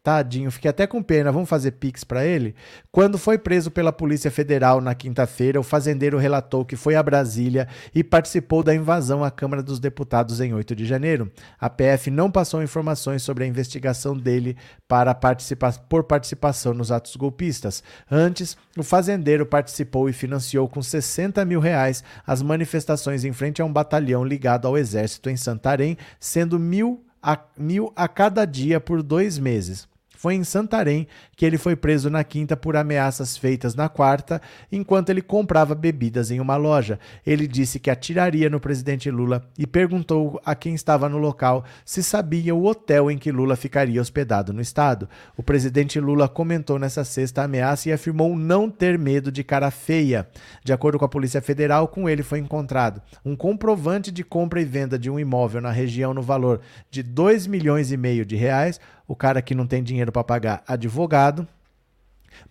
Tadinho, fiquei até com pena. Vamos fazer pix para ele? Quando foi preso pela Polícia Federal na quinta-feira, o fazendeiro relatou que foi a Brasília e participou da invasão à Câmara dos Deputados em 8 de janeiro. A PF não passou informações sobre a investigação dele para participa por participação nos atos golpistas. Antes, o fazendeiro participou e financiou com 60 mil reais as manifestações em frente a um batalhão ligado ao Exército em Santarém, sendo mil a, mil a cada dia por dois meses. Foi em Santarém que ele foi preso na quinta por ameaças feitas na quarta, enquanto ele comprava bebidas em uma loja. Ele disse que atiraria no presidente Lula e perguntou a quem estava no local se sabia o hotel em que Lula ficaria hospedado no estado. O presidente Lula comentou nessa sexta ameaça e afirmou não ter medo de cara feia. De acordo com a Polícia Federal, com ele foi encontrado um comprovante de compra e venda de um imóvel na região no valor de 2 milhões e meio de reais o cara que não tem dinheiro para pagar advogado,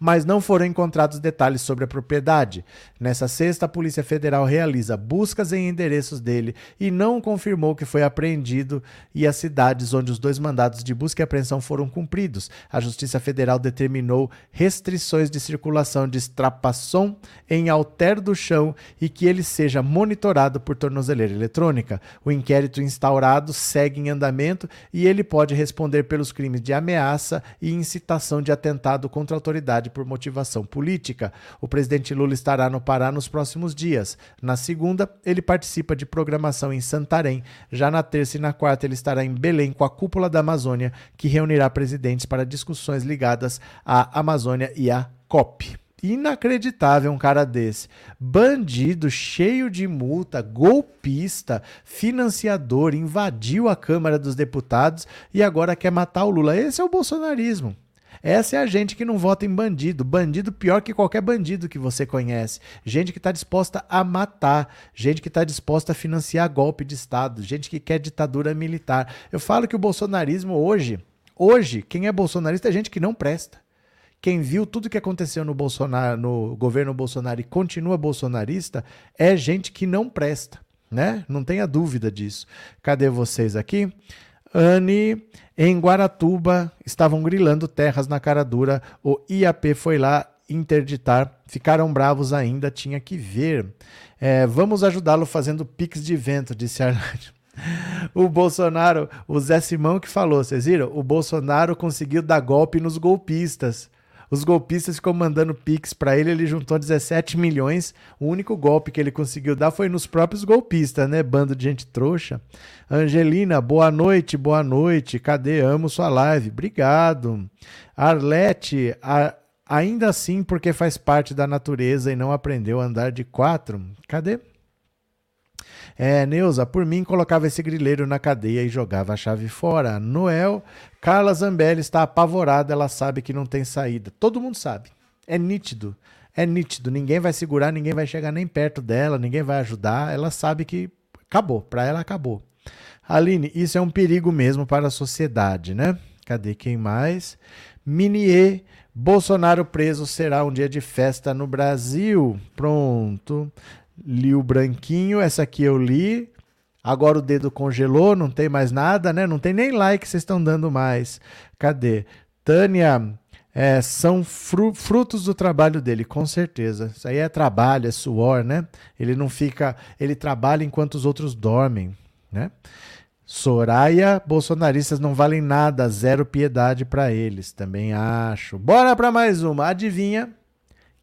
mas não foram encontrados detalhes sobre a propriedade. Nessa sexta, a Polícia Federal realiza buscas em endereços dele e não confirmou que foi apreendido e as cidades onde os dois mandados de busca e apreensão foram cumpridos. A Justiça Federal determinou restrições de circulação de estrapação em alter do chão e que ele seja monitorado por tornozeleira eletrônica. O inquérito instaurado segue em andamento e ele pode responder pelos crimes de ameaça e incitação de atentado contra a autoridade por motivação política. O presidente Lula estará no Pará nos próximos dias. Na segunda, ele participa de programação em Santarém. Já na terça e na quarta, ele estará em Belém com a Cúpula da Amazônia, que reunirá presidentes para discussões ligadas à Amazônia e à COP. Inacreditável um cara desse. Bandido, cheio de multa, golpista, financiador, invadiu a Câmara dos Deputados e agora quer matar o Lula. Esse é o bolsonarismo. Essa é a gente que não vota em bandido. Bandido pior que qualquer bandido que você conhece. Gente que está disposta a matar. Gente que está disposta a financiar golpe de Estado. Gente que quer ditadura militar. Eu falo que o bolsonarismo hoje, hoje, quem é bolsonarista é gente que não presta. Quem viu tudo que aconteceu no Bolsonaro, no governo Bolsonaro e continua bolsonarista, é gente que não presta, né? Não tenha dúvida disso. Cadê vocês aqui? Anne, em Guaratuba, estavam grilando terras na cara dura. O IAP foi lá interditar. Ficaram bravos ainda, tinha que ver. É, vamos ajudá-lo fazendo pix de vento, disse Arlade. O Bolsonaro, o Zé Simão que falou, vocês viram? O Bolsonaro conseguiu dar golpe nos golpistas. Os golpistas ficam mandando pix para ele, ele juntou 17 milhões. O único golpe que ele conseguiu dar foi nos próprios golpistas, né? Bando de gente trouxa. Angelina, boa noite, boa noite. Cadê? Amo sua live. Obrigado. Arlete, a... ainda assim porque faz parte da natureza e não aprendeu a andar de quatro. Cadê? É, Neuza, por mim colocava esse grileiro na cadeia e jogava a chave fora. Noel, Carla Zambelli está apavorada, ela sabe que não tem saída. Todo mundo sabe. É nítido. É nítido. Ninguém vai segurar, ninguém vai chegar nem perto dela, ninguém vai ajudar. Ela sabe que acabou. Para ela acabou. Aline, isso é um perigo mesmo para a sociedade, né? Cadê quem mais? Minier, Bolsonaro preso será um dia de festa no Brasil. Pronto. Li o branquinho, essa aqui eu li. Agora o dedo congelou, não tem mais nada, né? Não tem nem like vocês estão dando mais. Cadê? Tânia, é, são fru frutos do trabalho dele, com certeza. Isso aí é trabalho, é suor, né? Ele não fica. Ele trabalha enquanto os outros dormem, né? Soraya, bolsonaristas não valem nada, zero piedade para eles, também acho. Bora para mais uma. Adivinha?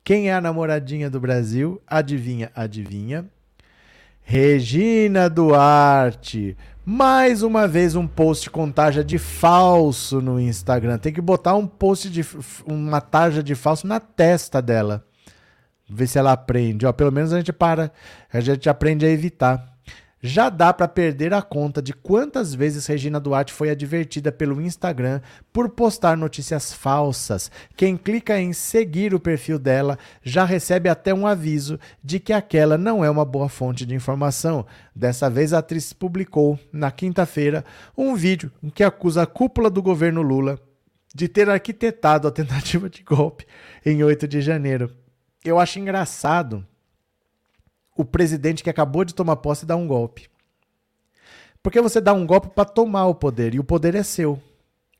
Quem é a namoradinha do Brasil? Adivinha, adivinha. Regina Duarte. Mais uma vez um post com taja de falso no Instagram. Tem que botar um post de uma taja de falso na testa dela. Ver se ela aprende. Ó, pelo menos a gente para, a gente aprende a evitar já dá para perder a conta de quantas vezes Regina Duarte foi advertida pelo Instagram por postar notícias falsas. Quem clica em seguir o perfil dela já recebe até um aviso de que aquela não é uma boa fonte de informação. Dessa vez, a atriz publicou, na quinta-feira, um vídeo em que acusa a cúpula do governo Lula de ter arquitetado a tentativa de golpe em 8 de janeiro. Eu acho engraçado o presidente que acabou de tomar posse dar um golpe. Porque você dá um golpe para tomar o poder e o poder é seu.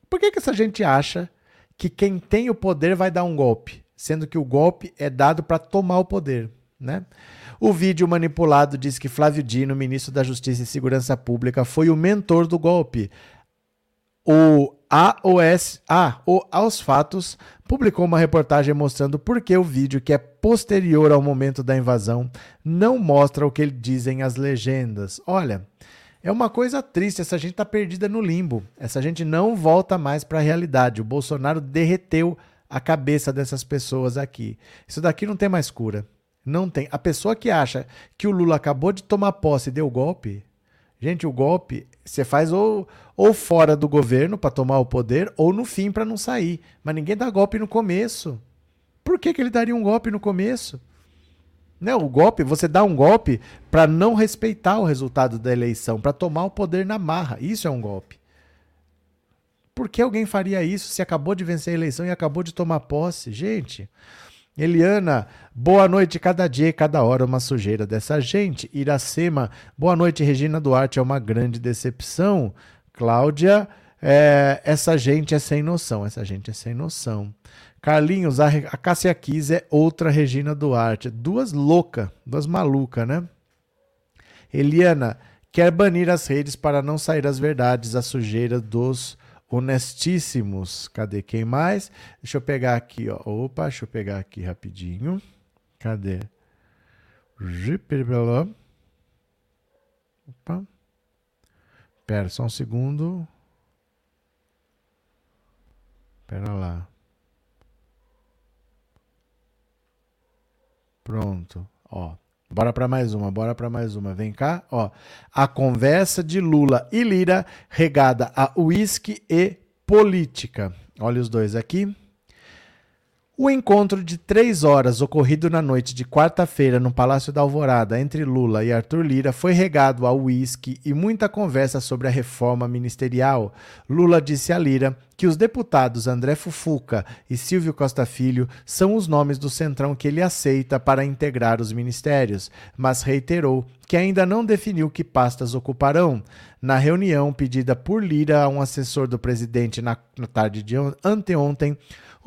Por que, que essa gente acha que quem tem o poder vai dar um golpe, sendo que o golpe é dado para tomar o poder, né? O vídeo manipulado diz que Flávio Dino, ministro da Justiça e Segurança Pública, foi o mentor do golpe. O AOS, ah, o Aos Fatos, publicou uma reportagem mostrando por que o vídeo, que é posterior ao momento da invasão, não mostra o que dizem as legendas. Olha, é uma coisa triste, essa gente está perdida no limbo. Essa gente não volta mais para a realidade. O Bolsonaro derreteu a cabeça dessas pessoas aqui. Isso daqui não tem mais cura. Não tem. A pessoa que acha que o Lula acabou de tomar posse e deu golpe, gente, o golpe você faz ou, ou fora do governo para tomar o poder ou no fim para não sair. Mas ninguém dá golpe no começo. Por que, que ele daria um golpe no começo? Né, o golpe, você dá um golpe para não respeitar o resultado da eleição, para tomar o poder na marra. Isso é um golpe. Por que alguém faria isso se acabou de vencer a eleição e acabou de tomar posse? Gente, Eliana, boa noite, cada dia e cada hora uma sujeira dessa gente. Iracema, boa noite, Regina Duarte, é uma grande decepção. Cláudia, é, essa gente é sem noção, essa gente é sem noção. Carlinhos, a, a Cássia Kiss é outra Regina Duarte. Duas loucas, duas malucas, né? Eliana, quer banir as redes para não sair as verdades, a sujeira dos honestíssimos. Cadê quem mais? Deixa eu pegar aqui, ó. Opa, deixa eu pegar aqui rapidinho. Cadê? Opa. Pera, só um segundo. Pera lá. Pronto, ó. Bora para mais uma, bora para mais uma. Vem cá, ó. A conversa de Lula e Lira regada a uísque e política. Olha os dois aqui. O encontro de três horas ocorrido na noite de quarta-feira no Palácio da Alvorada entre Lula e Arthur Lira foi regado a uísque e muita conversa sobre a reforma ministerial. Lula disse a Lira que os deputados André Fufuca e Silvio Costa Filho são os nomes do centrão que ele aceita para integrar os ministérios, mas reiterou que ainda não definiu que pastas ocuparão. Na reunião pedida por Lira a um assessor do presidente na, tarde de anteontem,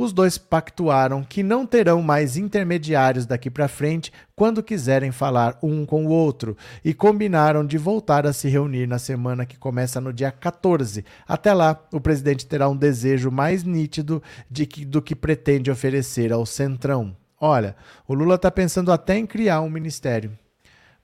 os dois pactuaram que não terão mais intermediários daqui para frente quando quiserem falar um com o outro e combinaram de voltar a se reunir na semana que começa no dia 14. Até lá, o presidente terá um desejo mais nítido de que, do que pretende oferecer ao Centrão. Olha, o Lula está pensando até em criar um ministério.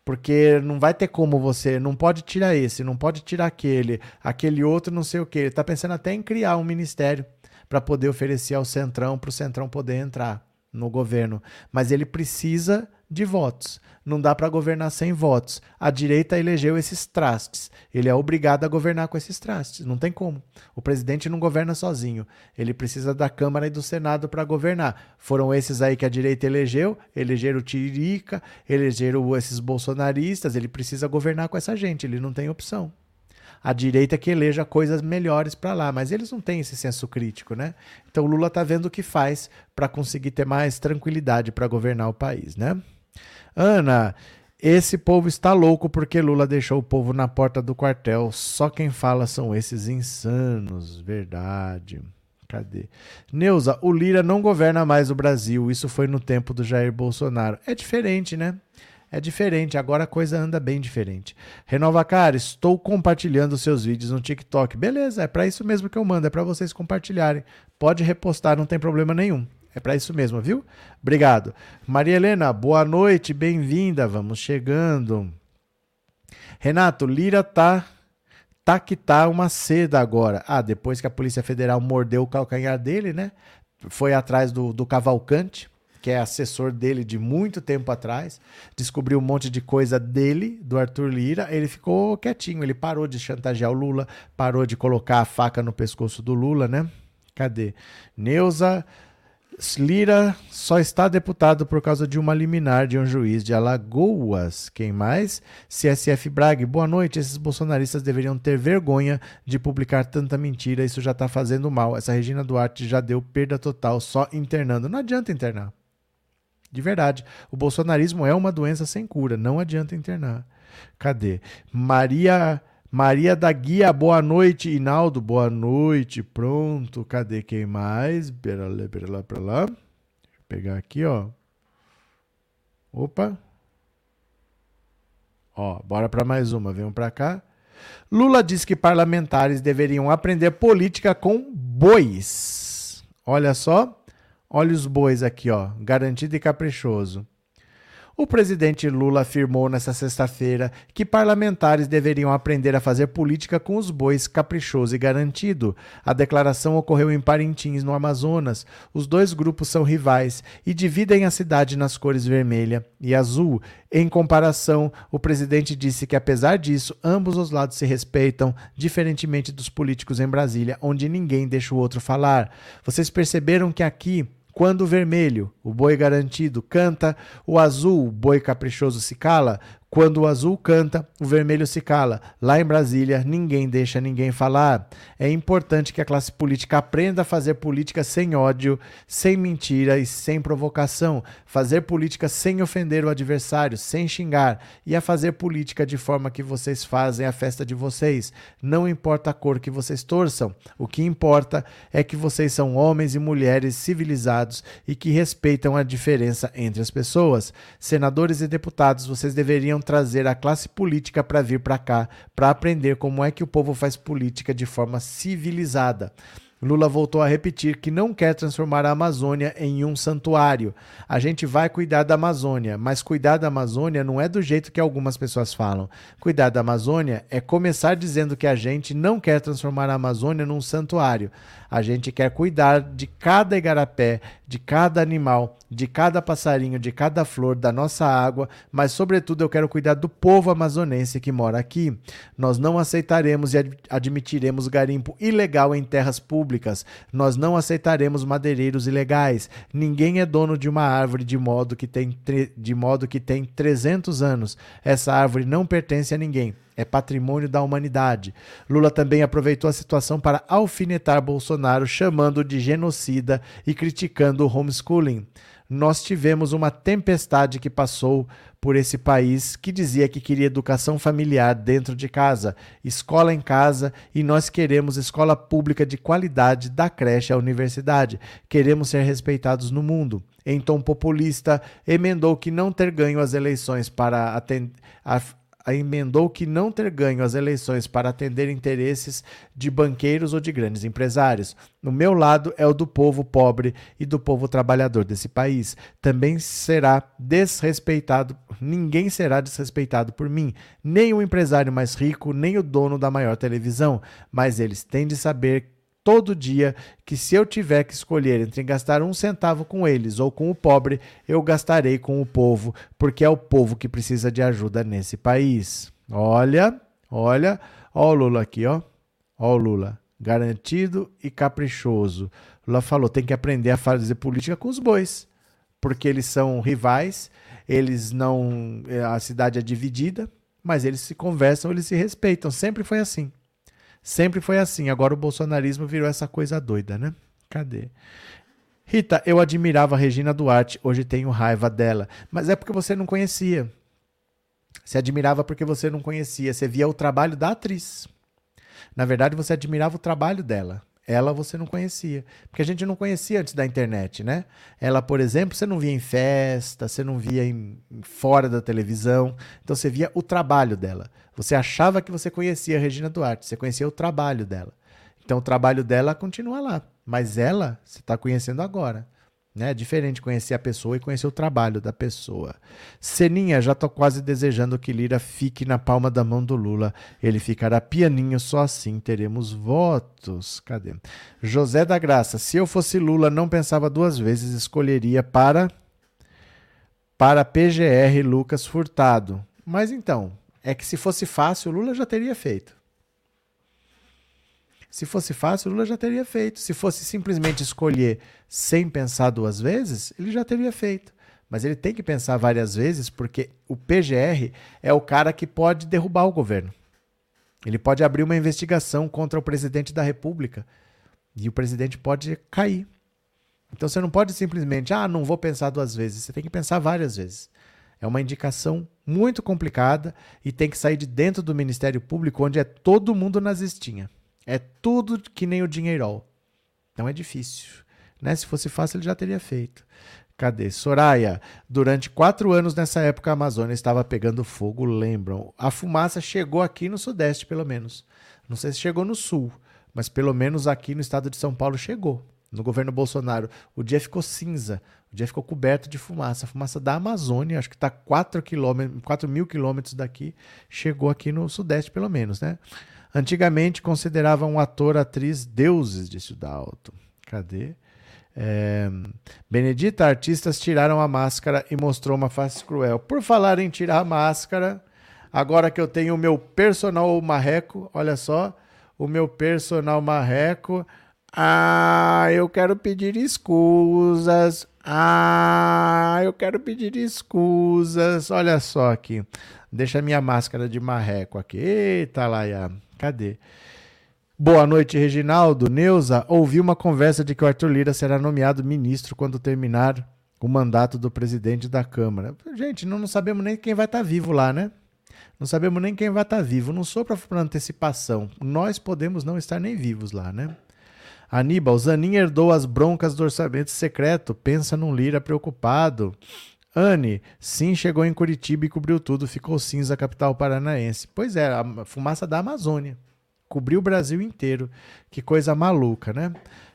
Porque não vai ter como você, não pode tirar esse, não pode tirar aquele, aquele outro, não sei o que. Ele está pensando até em criar um ministério para poder oferecer ao Centrão, para o Centrão poder entrar no governo. Mas ele precisa de votos. Não dá para governar sem votos. A direita elegeu esses trastes. Ele é obrigado a governar com esses trastes. Não tem como. O presidente não governa sozinho. Ele precisa da Câmara e do Senado para governar. Foram esses aí que a direita elegeu, elegeram o Tirica, elegeram esses bolsonaristas. Ele precisa governar com essa gente. Ele não tem opção a direita que eleja coisas melhores para lá, mas eles não têm esse senso crítico, né? Então o Lula está vendo o que faz para conseguir ter mais tranquilidade para governar o país, né? Ana, esse povo está louco porque Lula deixou o povo na porta do quartel. Só quem fala são esses insanos, verdade. Cadê? Neuza, o Lira não governa mais o Brasil. Isso foi no tempo do Jair Bolsonaro. É diferente, né? É diferente, agora a coisa anda bem diferente. Renova Cara, estou compartilhando seus vídeos no TikTok. Beleza, é para isso mesmo que eu mando, é para vocês compartilharem. Pode repostar, não tem problema nenhum. É para isso mesmo, viu? Obrigado. Maria Helena, boa noite, bem-vinda. Vamos chegando. Renato, Lira tá tá que tá uma seda agora. Ah, depois que a Polícia Federal mordeu o calcanhar dele, né? Foi atrás do, do Cavalcante que é assessor dele de muito tempo atrás, descobriu um monte de coisa dele, do Arthur Lira, ele ficou quietinho, ele parou de chantagear o Lula, parou de colocar a faca no pescoço do Lula, né? Cadê? Neuza Lira só está deputado por causa de uma liminar de um juiz de Alagoas. Quem mais? CSF Braga, boa noite. Esses bolsonaristas deveriam ter vergonha de publicar tanta mentira. Isso já está fazendo mal. Essa Regina Duarte já deu perda total só internando. Não adianta internar. De verdade. O bolsonarismo é uma doença sem cura. Não adianta internar. Cadê? Maria. Maria da Guia, boa noite. Inaldo, boa noite. Pronto, cadê quem mais? Pera lá, pera lá, pera lá. Deixa eu pegar aqui, ó. Opa. Ó, bora para mais uma. Venham para cá. Lula diz que parlamentares deveriam aprender política com bois. Olha só. Olha os bois aqui, ó. Garantido e caprichoso. O presidente Lula afirmou nesta sexta-feira que parlamentares deveriam aprender a fazer política com os bois caprichoso e garantido. A declaração ocorreu em Parintins, no Amazonas. Os dois grupos são rivais e dividem a cidade nas cores vermelha e azul. Em comparação, o presidente disse que, apesar disso, ambos os lados se respeitam, diferentemente dos políticos em Brasília, onde ninguém deixa o outro falar. Vocês perceberam que aqui quando o vermelho, o boi garantido, canta, o azul, o boi caprichoso, se cala. Quando o azul canta, o vermelho se cala. Lá em Brasília, ninguém deixa ninguém falar. É importante que a classe política aprenda a fazer política sem ódio, sem mentira e sem provocação. Fazer política sem ofender o adversário, sem xingar. E a fazer política de forma que vocês fazem a festa de vocês. Não importa a cor que vocês torçam. O que importa é que vocês são homens e mulheres civilizados e que respeitam a diferença entre as pessoas. Senadores e deputados, vocês deveriam trazer a classe política para vir para cá, para aprender como é que o povo faz política de forma civilizada. Lula voltou a repetir que não quer transformar a Amazônia em um santuário. A gente vai cuidar da Amazônia, mas cuidar da Amazônia não é do jeito que algumas pessoas falam. Cuidar da Amazônia é começar dizendo que a gente não quer transformar a Amazônia num santuário. A gente quer cuidar de cada igarapé, de cada animal, de cada passarinho, de cada flor, da nossa água, mas, sobretudo, eu quero cuidar do povo amazonense que mora aqui. Nós não aceitaremos e ad admitiremos garimpo ilegal em terras públicas. Nós não aceitaremos madeireiros ilegais. Ninguém é dono de uma árvore de modo que tem, de modo que tem 300 anos. Essa árvore não pertence a ninguém é patrimônio da humanidade. Lula também aproveitou a situação para alfinetar Bolsonaro, chamando de genocida e criticando o homeschooling. Nós tivemos uma tempestade que passou por esse país que dizia que queria educação familiar dentro de casa, escola em casa, e nós queremos escola pública de qualidade da creche à universidade. Queremos ser respeitados no mundo. Em tom populista, emendou que não ter ganho as eleições para atender emendou que não ter ganho as eleições para atender interesses de banqueiros ou de grandes empresários. O meu lado é o do povo pobre e do povo trabalhador desse país. Também será desrespeitado, ninguém será desrespeitado por mim, nem o empresário mais rico, nem o dono da maior televisão, mas eles têm de saber todo dia que se eu tiver que escolher entre gastar um centavo com eles ou com o pobre, eu gastarei com o povo, porque é o povo que precisa de ajuda nesse país. Olha, olha, ó o Lula aqui, ó. Ó o Lula, garantido e caprichoso. Lula falou, tem que aprender a fazer política com os bois, porque eles são rivais, eles não, a cidade é dividida, mas eles se conversam, eles se respeitam, sempre foi assim. Sempre foi assim. Agora o bolsonarismo virou essa coisa doida, né? Cadê? Rita, eu admirava a Regina Duarte, hoje tenho raiva dela. Mas é porque você não conhecia. Você admirava porque você não conhecia. Você via o trabalho da atriz. Na verdade, você admirava o trabalho dela. Ela você não conhecia. Porque a gente não conhecia antes da internet, né? Ela, por exemplo, você não via em festa, você não via em, fora da televisão. Então você via o trabalho dela. Você achava que você conhecia a Regina Duarte, você conhecia o trabalho dela. Então o trabalho dela continua lá. Mas ela você está conhecendo agora. Né? É diferente conhecer a pessoa e conhecer o trabalho da pessoa. Seninha, já tô quase desejando que Lira fique na palma da mão do Lula. Ele ficará pianinho, só assim teremos votos. Cadê? José da Graça, se eu fosse Lula, não pensava duas vezes, escolheria para para PGR Lucas Furtado. Mas então, é que se fosse fácil, Lula já teria feito. Se fosse fácil, Lula já teria feito. Se fosse simplesmente escolher sem pensar duas vezes, ele já teria feito. Mas ele tem que pensar várias vezes, porque o PGR é o cara que pode derrubar o governo. Ele pode abrir uma investigação contra o presidente da República e o presidente pode cair. Então você não pode simplesmente, ah, não vou pensar duas vezes. Você tem que pensar várias vezes. É uma indicação muito complicada e tem que sair de dentro do Ministério Público, onde é todo mundo nazistinha. É tudo que nem o dinheirol. Então é difícil. Né? Se fosse fácil, ele já teria feito. Cadê? Soraya, durante quatro anos nessa época a Amazônia estava pegando fogo, lembram? A fumaça chegou aqui no Sudeste, pelo menos. Não sei se chegou no Sul, mas pelo menos aqui no estado de São Paulo chegou. No governo Bolsonaro, o dia ficou cinza, o dia ficou coberto de fumaça. A fumaça da Amazônia, acho que está 4, 4 mil quilômetros daqui, chegou aqui no Sudeste, pelo menos, né? Antigamente consideravam ator, atriz deuses, disse o Dalton. Cadê? É... Benedita, artistas tiraram a máscara e mostrou uma face cruel. Por falar em tirar a máscara, agora que eu tenho o meu personal marreco, olha só, o meu personal marreco. Ah, eu quero pedir escusas. Ah, eu quero pedir escusas. Olha só aqui. Deixa minha máscara de marreco aqui. Eita, Laia. Cadê? Boa noite, Reginaldo. Neuza, ouvi uma conversa de que o Arthur Lira será nomeado ministro quando terminar o mandato do presidente da Câmara. Gente, não, não sabemos nem quem vai estar tá vivo lá, né? Não sabemos nem quem vai estar tá vivo. Não sou para antecipação. Nós podemos não estar nem vivos lá, né? Aníbal, Zanin herdou as broncas do orçamento secreto. Pensa num Lira preocupado. Anne, sim, chegou em Curitiba e cobriu tudo. Ficou cinza a capital paranaense. Pois é, a fumaça da Amazônia. Cobriu o Brasil inteiro. Que coisa maluca, né?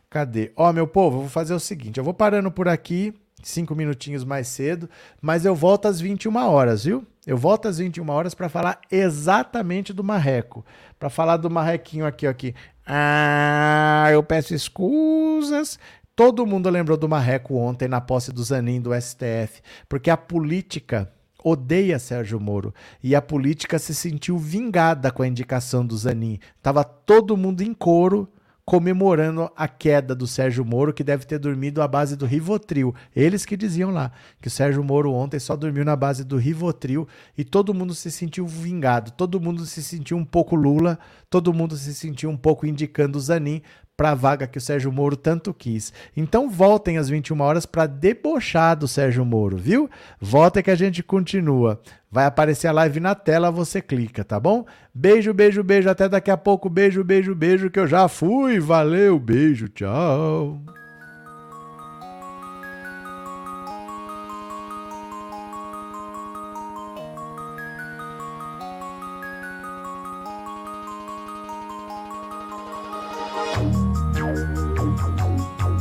Cadê? Ó, meu povo, eu vou fazer o seguinte: eu vou parando por aqui, cinco minutinhos mais cedo, mas eu volto às 21 horas, viu? Eu volto às 21 horas para falar exatamente do marreco. Para falar do marrequinho aqui, aqui. Ah, eu peço escusas. Todo mundo lembrou do marreco ontem na posse do Zanin do STF, porque a política odeia Sérgio Moro. E a política se sentiu vingada com a indicação do Zanin. Tava todo mundo em coro comemorando a queda do Sérgio Moro, que deve ter dormido à base do Rivotril. Eles que diziam lá que o Sérgio Moro ontem só dormiu na base do Rivotril e todo mundo se sentiu vingado, todo mundo se sentiu um pouco Lula, todo mundo se sentiu um pouco indicando o Zanin para a vaga que o Sérgio Moro tanto quis. Então voltem às 21 horas para debochar do Sérgio Moro, viu? Volta que a gente continua. Vai aparecer a live na tela, você clica, tá bom? Beijo, beijo, beijo. Até daqui a pouco. Beijo, beijo, beijo, que eu já fui. Valeu, beijo, tchau.